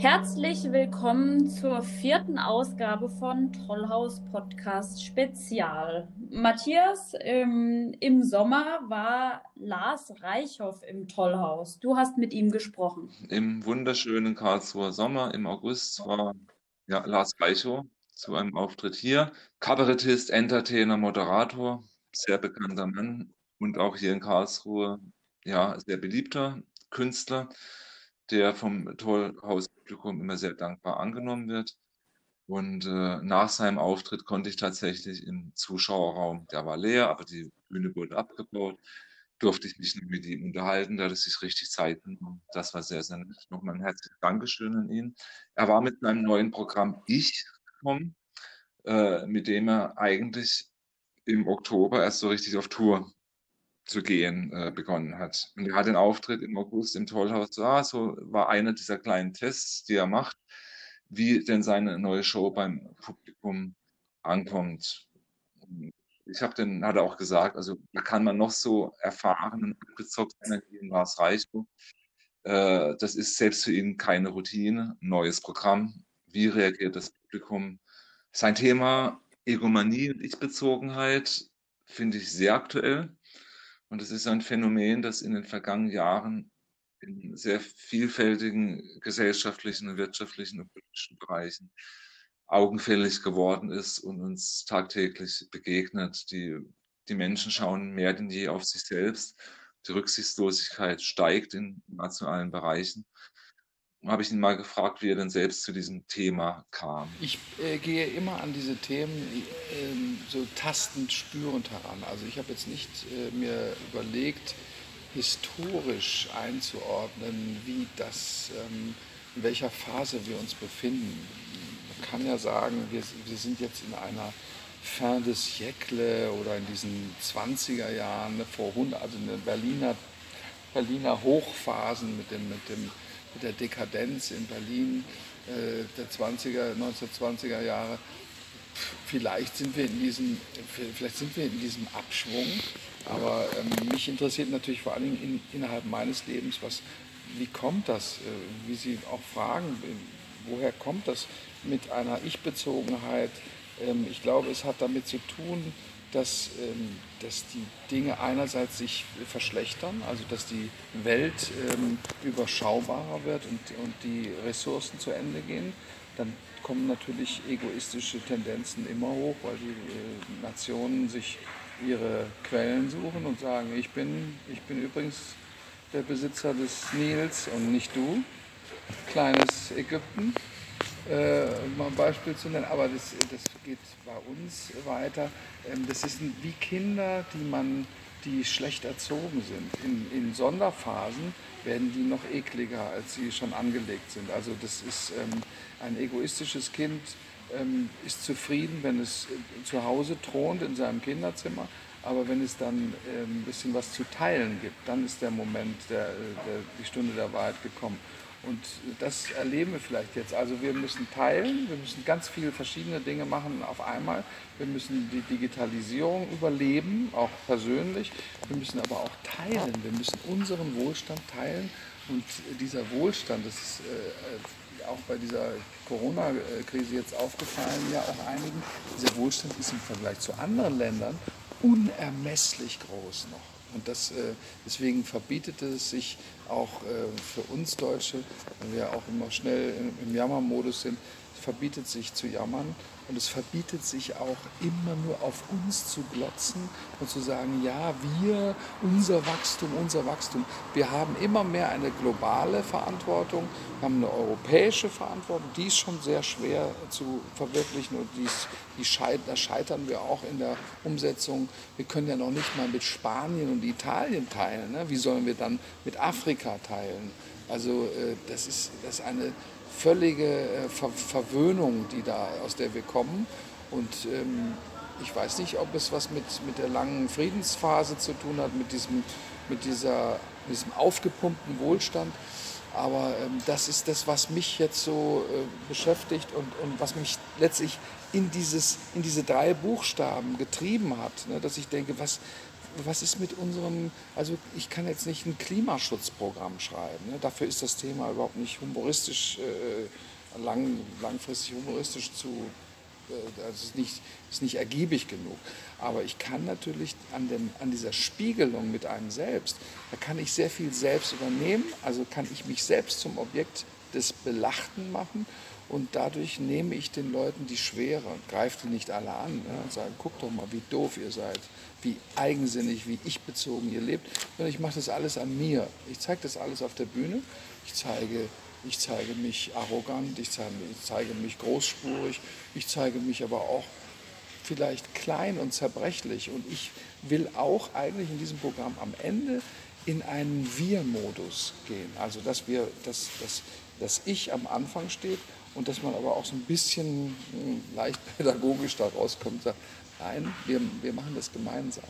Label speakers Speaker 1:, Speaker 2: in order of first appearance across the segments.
Speaker 1: Herzlich willkommen zur vierten Ausgabe von Tollhaus Podcast Spezial. Matthias, ähm, im Sommer war Lars Reichhoff im Tollhaus. Du hast mit ihm gesprochen.
Speaker 2: Im wunderschönen Karlsruher Sommer im August war ja, Lars Reichhoff zu einem Auftritt hier. Kabarettist, Entertainer, Moderator, sehr bekannter Mann und auch hier in Karlsruhe ja, sehr beliebter Künstler der vom Tollhaus-Publikum immer sehr dankbar angenommen wird. Und äh, nach seinem Auftritt konnte ich tatsächlich im Zuschauerraum, der war leer, aber die Bühne wurde abgebaut, durfte ich mich mit ihm unterhalten, da es sich richtig Zeit genommen. Das war sehr, sehr nett. Nochmal ein herzliches Dankeschön an ihn. Er war mit seinem neuen Programm Ich gekommen, äh, mit dem er eigentlich im Oktober erst so richtig auf Tour zu gehen äh, begonnen hat. Und er hat den Auftritt im August im Tollhaus. Ah, so war einer dieser kleinen Tests, die er macht, wie denn seine neue Show beim Publikum ankommt. Ich habe den, hat er auch gesagt, also da kann man noch so erfahren und bezockt sein, wie Lars Reichel. Äh, das ist selbst für ihn keine Routine, neues Programm. Wie reagiert das Publikum? Sein Thema Egomanie und Ich-Bezogenheit finde ich sehr aktuell. Und es ist ein Phänomen, das in den vergangenen Jahren in sehr vielfältigen gesellschaftlichen und wirtschaftlichen und politischen Bereichen augenfällig geworden ist und uns tagtäglich begegnet. Die, die Menschen schauen mehr denn je auf sich selbst. Die Rücksichtslosigkeit steigt in nationalen Bereichen habe ich ihn mal gefragt, wie er denn selbst zu diesem Thema kam.
Speaker 3: Ich äh, gehe immer an diese Themen äh, so tastend, spürend heran. Also ich habe jetzt nicht äh, mir überlegt, historisch einzuordnen, wie das, ähm, in welcher Phase wir uns befinden. Man kann ja sagen, wir, wir sind jetzt in einer Fin de siècle oder in diesen 20er Jahren, vor 100, also eine Berliner, Berliner Hochphasen mit dem, mit dem mit der Dekadenz in Berlin äh, der 20er, 1920er Jahre. Vielleicht sind wir in diesem, vielleicht sind wir in diesem Abschwung, aber ähm, mich interessiert natürlich vor allen Dingen in, innerhalb meines Lebens, was, wie kommt das, äh, wie Sie auch fragen, woher kommt das mit einer Ich-Bezogenheit? Ähm, ich glaube, es hat damit zu tun, dass, ähm, dass die Dinge einerseits sich verschlechtern, also dass die Welt ähm, überschaubarer wird und, und die Ressourcen zu Ende gehen. Dann kommen natürlich egoistische Tendenzen immer hoch, weil die äh, Nationen sich ihre Quellen suchen und sagen, ich bin, ich bin übrigens der Besitzer des Nils und nicht du, kleines Ägypten äh, mal ein Beispiel zu nennen, aber das, das geht bei uns weiter. Ähm, das ist wie Kinder, die man die schlecht erzogen sind. In, in, Sonderphasen werden die noch ekliger, als sie schon angelegt sind. Also das ist ähm, ein egoistisches Kind, ähm, ist zufrieden, wenn es äh, zu Hause thront in seinem Kinderzimmer. Aber wenn es dann ähm, ein bisschen was zu teilen gibt, dann ist der Moment, der, der, die Stunde der Wahrheit gekommen. Und das erleben wir vielleicht jetzt. Also wir müssen teilen, wir müssen ganz viele verschiedene Dinge machen auf einmal. Wir müssen die Digitalisierung überleben, auch persönlich. Wir müssen aber auch teilen. Wir müssen unseren Wohlstand teilen. Und dieser Wohlstand, das ist äh, auch bei dieser Corona-Krise jetzt aufgefallen, ja auch einigen, dieser Wohlstand ist im Vergleich zu anderen Ländern unermesslich groß noch. Und das, äh, deswegen verbietet es sich auch äh, für uns Deutsche, wenn wir auch immer schnell im Jammermodus sind, verbietet sich zu jammern und es verbietet sich auch immer nur auf uns zu glotzen und zu sagen, ja, wir, unser Wachstum, unser Wachstum. Wir haben immer mehr eine globale Verantwortung, wir haben eine europäische Verantwortung, die ist schon sehr schwer zu verwirklichen und dies, die scheitern, da scheitern wir auch in der Umsetzung. Wir können ja noch nicht mal mit Spanien und Italien teilen. Ne? Wie sollen wir dann mit Afrika teilen? Also äh, das, ist, das ist eine völlige äh, Ver Verwöhnung, die da, aus der wir kommen. Und ähm, ich weiß nicht, ob es was mit, mit der langen Friedensphase zu tun hat, mit diesem, mit dieser, diesem aufgepumpten Wohlstand. Aber ähm, das ist das, was mich jetzt so äh, beschäftigt und, und was mich letztlich in, dieses, in diese drei Buchstaben getrieben hat. Ne? Dass ich denke, was, was ist mit unserem, also ich kann jetzt nicht ein Klimaschutzprogramm schreiben. Ne? Dafür ist das Thema überhaupt nicht humoristisch, äh, lang, langfristig humoristisch zu, äh, also ist nicht, ist nicht ergiebig genug. Aber ich kann natürlich an, dem, an dieser Spiegelung mit einem selbst, da kann ich sehr viel selbst übernehmen, also kann ich mich selbst zum Objekt des Belachten machen und dadurch nehme ich den Leuten die Schwere greife die nicht alle an ne, und sage, guck doch mal, wie doof ihr seid, wie eigensinnig, wie ich bezogen ihr lebt. Und ich mache das alles an mir. Ich zeige das alles auf der Bühne. Ich zeige, ich zeige mich arrogant, ich zeige, ich zeige mich großspurig, ich zeige mich aber auch vielleicht klein und zerbrechlich. Und ich will auch eigentlich in diesem Programm am Ende in einen Wir-Modus gehen. Also dass wir, dass, dass, dass ich am Anfang steht und dass man aber auch so ein bisschen hm, leicht pädagogisch da rauskommt und sagt, nein, wir, wir machen das gemeinsam.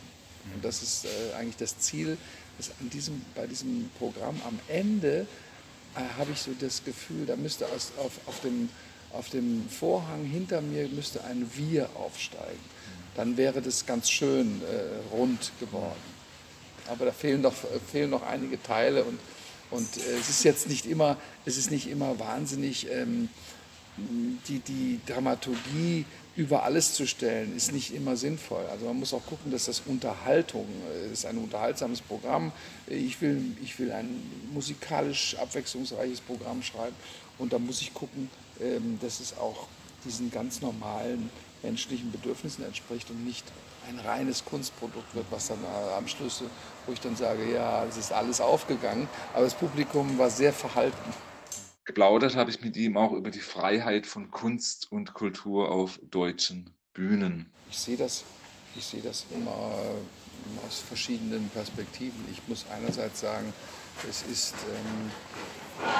Speaker 3: Und das ist äh, eigentlich das Ziel, dass an diesem, bei diesem Programm am Ende äh, habe ich so das Gefühl, da müsste aus, auf, auf, dem, auf dem Vorhang hinter mir müsste ein Wir aufsteigen. Dann wäre das ganz schön äh, rund geworden. Aber da fehlen noch, fehlen noch einige Teile und und äh, es ist jetzt nicht immer, es ist nicht immer wahnsinnig, ähm, die, die Dramaturgie über alles zu stellen, ist nicht immer sinnvoll. Also man muss auch gucken, dass das Unterhaltung äh, ist, ein unterhaltsames Programm. Ich will, ich will ein musikalisch abwechslungsreiches Programm schreiben und da muss ich gucken, ähm, dass es auch diesen ganz normalen menschlichen Bedürfnissen entspricht und nicht ein reines Kunstprodukt wird, was dann äh, am Schluss, wo ich dann sage, ja, es ist alles aufgegangen, aber das Publikum war sehr verhalten.
Speaker 2: Geplaudert habe ich mit ihm auch über die Freiheit von Kunst und Kultur auf deutschen Bühnen.
Speaker 3: Ich sehe das, ich sehe das immer aus verschiedenen Perspektiven. Ich muss einerseits sagen, es ist, ähm,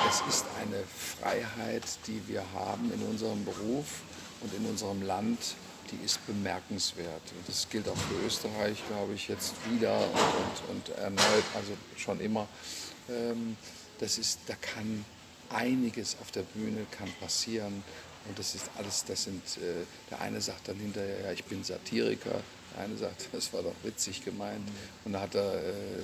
Speaker 3: es ist eine Freiheit, die wir haben in unserem Beruf und in unserem Land, die ist bemerkenswert. Und das gilt auch für Österreich, glaube ich, jetzt wieder und, und, und erneut, also schon immer. Ähm, das ist, da kann einiges auf der Bühne kann passieren. Und das ist alles, das sind, äh, der eine sagt dann hinterher, ja, ich bin Satiriker, der eine sagt, das war doch witzig gemeint. Und dann hat er äh,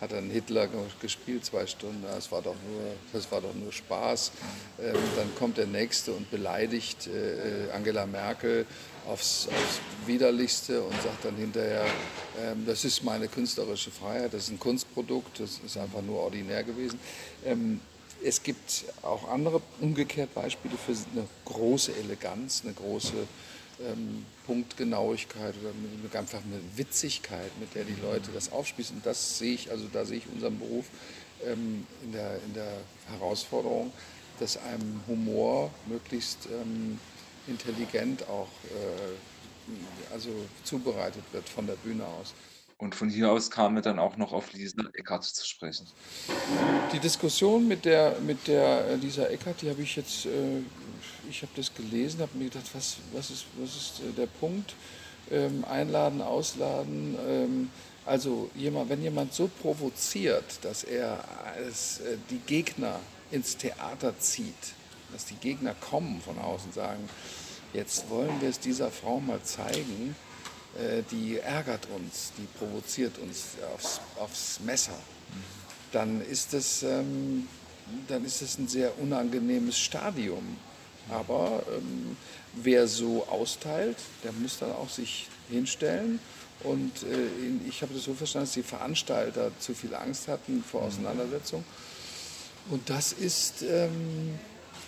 Speaker 3: hat dann Hitler gespielt, zwei Stunden, das war doch nur, das war doch nur Spaß. Ähm, dann kommt der Nächste und beleidigt äh, Angela Merkel aufs, aufs, Widerlichste und sagt dann hinterher, ähm, das ist meine künstlerische Freiheit, das ist ein Kunstprodukt, das ist einfach nur ordinär gewesen. Ähm, es gibt auch andere umgekehrt Beispiele für eine große Eleganz, eine große ähm, Punktgenauigkeit oder einfach eine Witzigkeit, mit der die Leute das aufspießen. Das sehe ich, also da sehe ich unseren Beruf ähm, in, der, in der Herausforderung, dass einem Humor möglichst ähm, intelligent auch äh, also zubereitet wird von der Bühne aus.
Speaker 2: Und von hier aus kam er dann auch noch auf Lisa Eckert zu sprechen.
Speaker 3: Die Diskussion mit der, mit der äh, Lisa Eckert, die habe ich jetzt, äh, ich habe das gelesen, habe mir gedacht, was, was, ist, was ist äh, der Punkt? Ähm, einladen, ausladen. Ähm, also jemand, wenn jemand so provoziert, dass er als, äh, die Gegner ins Theater zieht, dass die Gegner kommen von außen und sagen, jetzt wollen wir es dieser Frau mal zeigen, äh, die ärgert uns, die provoziert uns aufs, aufs Messer, dann ist, das, ähm, dann ist das ein sehr unangenehmes Stadium. Aber ähm, wer so austeilt, der muss dann auch sich hinstellen. Und äh, ich habe das so verstanden, dass die Veranstalter zu viel Angst hatten vor mhm. Auseinandersetzung. Und das ist ähm,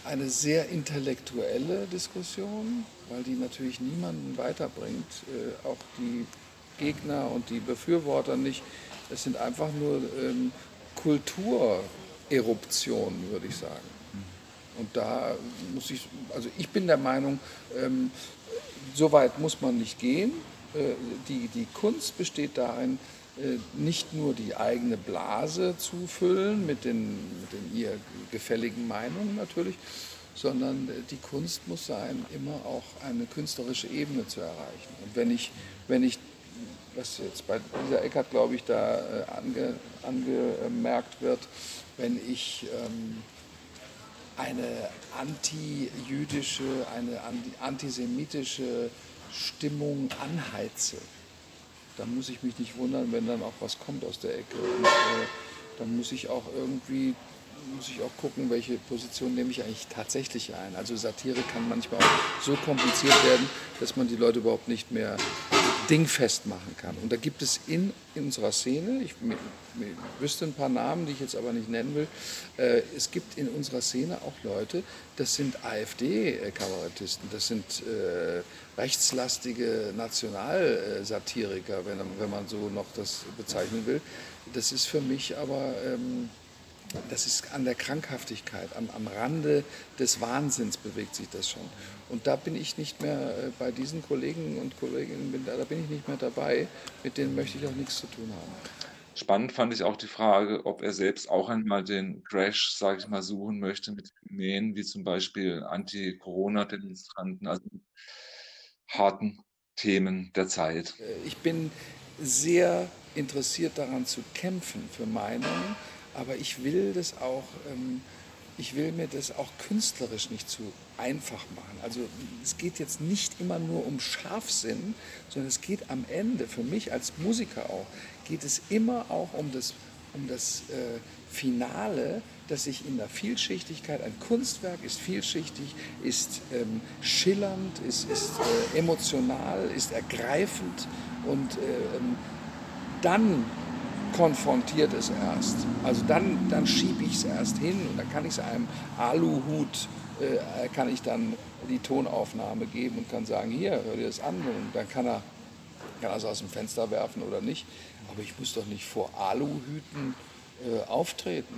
Speaker 3: eine sehr intellektuelle Diskussion, weil die natürlich niemanden weiterbringt, äh, auch die Gegner und die Befürworter nicht. Es sind einfach nur ähm, Kultureruptionen, würde ich sagen. Und da muss ich, also ich bin der Meinung, ähm, so weit muss man nicht gehen. Äh, die, die Kunst besteht darin, äh, nicht nur die eigene Blase zu füllen mit den, mit den ihr gefälligen Meinungen natürlich, sondern die Kunst muss sein, immer auch eine künstlerische Ebene zu erreichen. Und wenn ich, wenn ich was jetzt bei dieser Eckert, glaube ich, da äh, ange, angemerkt wird, wenn ich ähm, eine anti-jüdische, eine antisemitische Stimmung anheize, dann muss ich mich nicht wundern, wenn dann auch was kommt aus der Ecke. Und äh, dann muss ich auch irgendwie muss ich auch gucken, welche Position nehme ich eigentlich tatsächlich ein. Also Satire kann manchmal auch so kompliziert werden, dass man die Leute überhaupt nicht mehr dingfest machen kann. Und da gibt es in, in unserer Szene, ich, ich, wüsste ein paar Namen, die ich jetzt aber nicht nennen will, äh, es gibt in unserer Szene auch Leute, das sind AfD-Kabarettisten, das sind äh, rechtslastige Nationalsatiriker, wenn, wenn man so noch das bezeichnen will. Das ist für mich aber... Ähm, das ist an der Krankhaftigkeit, am, am Rande des Wahnsinns bewegt sich das schon. Und da bin ich nicht mehr äh, bei diesen Kollegen und Kolleginnen, da bin ich nicht mehr dabei. Mit denen möchte ich auch nichts zu tun haben.
Speaker 2: Spannend fand ich auch die Frage, ob er selbst auch einmal den Crash, sage ich mal, suchen möchte mit Phänomenen wie zum Beispiel Anti-Corona-Demonstranten, also harten Themen der Zeit.
Speaker 3: Äh, ich bin sehr interessiert daran zu kämpfen für Meinungen aber ich will das auch, ähm, ich will mir das auch künstlerisch nicht zu einfach machen. Also es geht jetzt nicht immer nur um Scharfsinn, sondern es geht am Ende, für mich als Musiker auch, geht es immer auch um das, um das äh, Finale, dass ich in der Vielschichtigkeit, ein Kunstwerk ist vielschichtig, ist ähm, schillernd, ist, ist äh, emotional, ist ergreifend und äh, ähm, dann konfrontiert es erst. Also dann, dann schiebe ich es erst hin und dann kann ich es einem Aluhut, äh, kann ich dann die Tonaufnahme geben und kann sagen, hier, hör dir das an und dann kann er, kann es aus dem Fenster werfen oder nicht. Aber ich muss doch nicht vor Aluhüten äh, auftreten.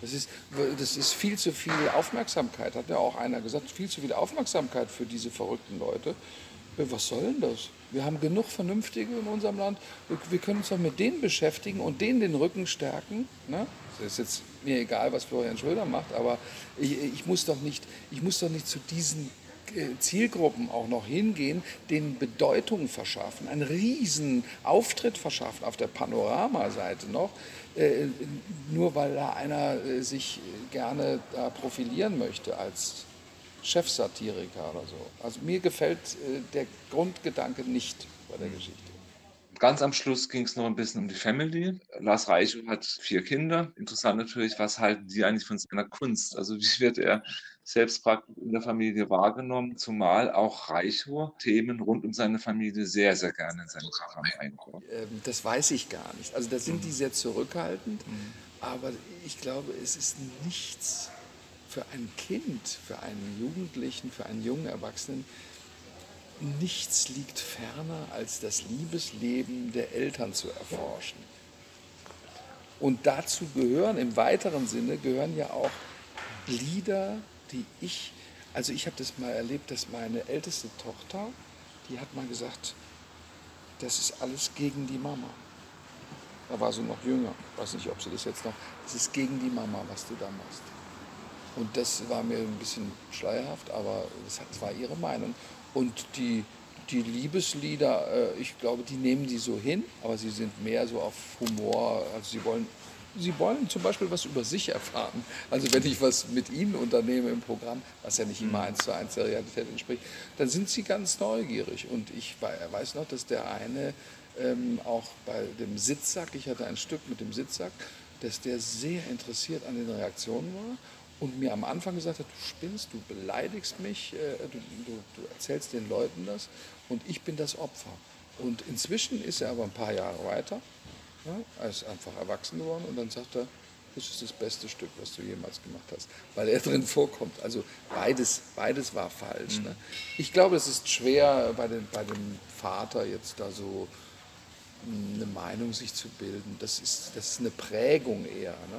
Speaker 3: Das ist, das ist viel zu viel Aufmerksamkeit, hat ja auch einer gesagt, viel zu viel Aufmerksamkeit für diese verrückten Leute. Was soll denn das? Wir haben genug Vernünftige in unserem Land. Wir können uns doch mit denen beschäftigen und denen den Rücken stärken. Ne? Das ist jetzt mir egal, was Florian Schröder macht, aber ich, ich, muss, doch nicht, ich muss doch nicht zu diesen äh, Zielgruppen auch noch hingehen, denen Bedeutung verschaffen, einen riesen Auftritt verschaffen auf der Panoramaseite noch, äh, nur weil da einer äh, sich gerne profilieren möchte als Chefsatiriker oder so. Also mir gefällt äh, der Grundgedanke nicht bei der Geschichte.
Speaker 2: Ganz am Schluss ging es noch ein bisschen um die Family. Lars Reichow hat vier Kinder. Interessant natürlich, was halten die eigentlich von seiner Kunst? Also wie wird er selbst praktisch in der Familie wahrgenommen, zumal auch Reichow Themen rund um seine Familie sehr, sehr gerne in sein Programm einbaut.
Speaker 3: Ähm, das weiß ich gar nicht. Also da sind die sehr zurückhaltend, mhm. aber ich glaube, es ist nichts für ein Kind, für einen Jugendlichen, für einen jungen Erwachsenen, nichts liegt ferner, als das Liebesleben der Eltern zu erforschen. Und dazu gehören, im weiteren Sinne, gehören ja auch Lieder, die ich, also ich habe das mal erlebt, dass meine älteste Tochter, die hat mal gesagt, das ist alles gegen die Mama. Da war sie noch jünger, ich weiß nicht, ob sie das jetzt noch, das ist gegen die Mama, was du da machst. Und das war mir ein bisschen schleierhaft, aber das, war ihre Meinung. Und die, die Liebeslieder, äh, ich glaube, die nehmen die so hin, aber sie sind mehr so auf Humor. Also sie wollen, sie wollen zum Beispiel was über sich erfahren. Also wenn ich was mit ihnen unternehme im Programm, was ja nicht immer mhm. eins zu eins der Realität entspricht, dann sind sie ganz neugierig. Und ich weiß noch, dass der eine ähm, auch bei dem Sitzsack, ich hatte ein Stück mit dem Sitzsack, dass der sehr interessiert an den Reaktionen war und mir am Anfang gesagt hat, du spinnst, du beleidigst mich, äh, du, du, du, erzählst den Leuten das und ich bin das Opfer. Und inzwischen ist er aber ein paar Jahre weiter, ja, er ist einfach erwachsen geworden und dann sagt er, das ist das beste Stück, was du jemals gemacht hast, weil er drin vorkommt. Also beides, beides war falsch. Mhm. Ne? Ich glaube, es ist schwer bei, den, bei dem Vater jetzt da so hm, eine Meinung sich zu bilden. Das ist, das ist eine Prägung eher. Ne?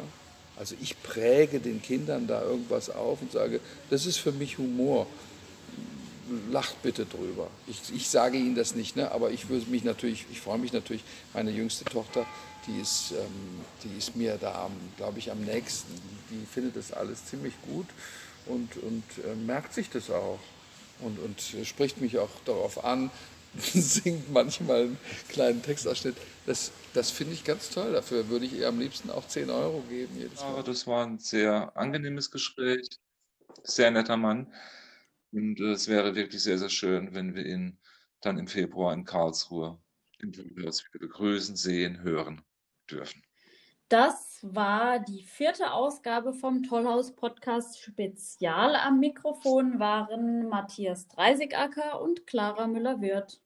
Speaker 3: Also ich präge den Kindern da irgendwas auf und sage, das ist für mich Humor. Lacht bitte drüber. Ich, ich sage Ihnen das nicht, ne? aber ich würde mich natürlich, ich freue mich natürlich, meine jüngste Tochter, die ist, ähm, die ist mir da, glaube ich, am nächsten. Die findet das alles ziemlich gut und, und äh, merkt sich das auch und, und spricht mich auch darauf an, singt manchmal einen kleinen Textausschnitt. Das, das finde ich ganz toll. Dafür würde ich ihr am liebsten auch 10 Euro geben
Speaker 2: jedes Mal. Aber das war ein sehr angenehmes Gespräch. Sehr netter Mann. Und es wäre wirklich sehr, sehr schön, wenn wir ihn dann im Februar in Karlsruhe im wieder begrüßen, sehen, hören dürfen.
Speaker 1: Das war die vierte Ausgabe vom Tollhaus Podcast Spezial. Am Mikrofon waren Matthias Dreisigacker und Clara Müller-Wirth.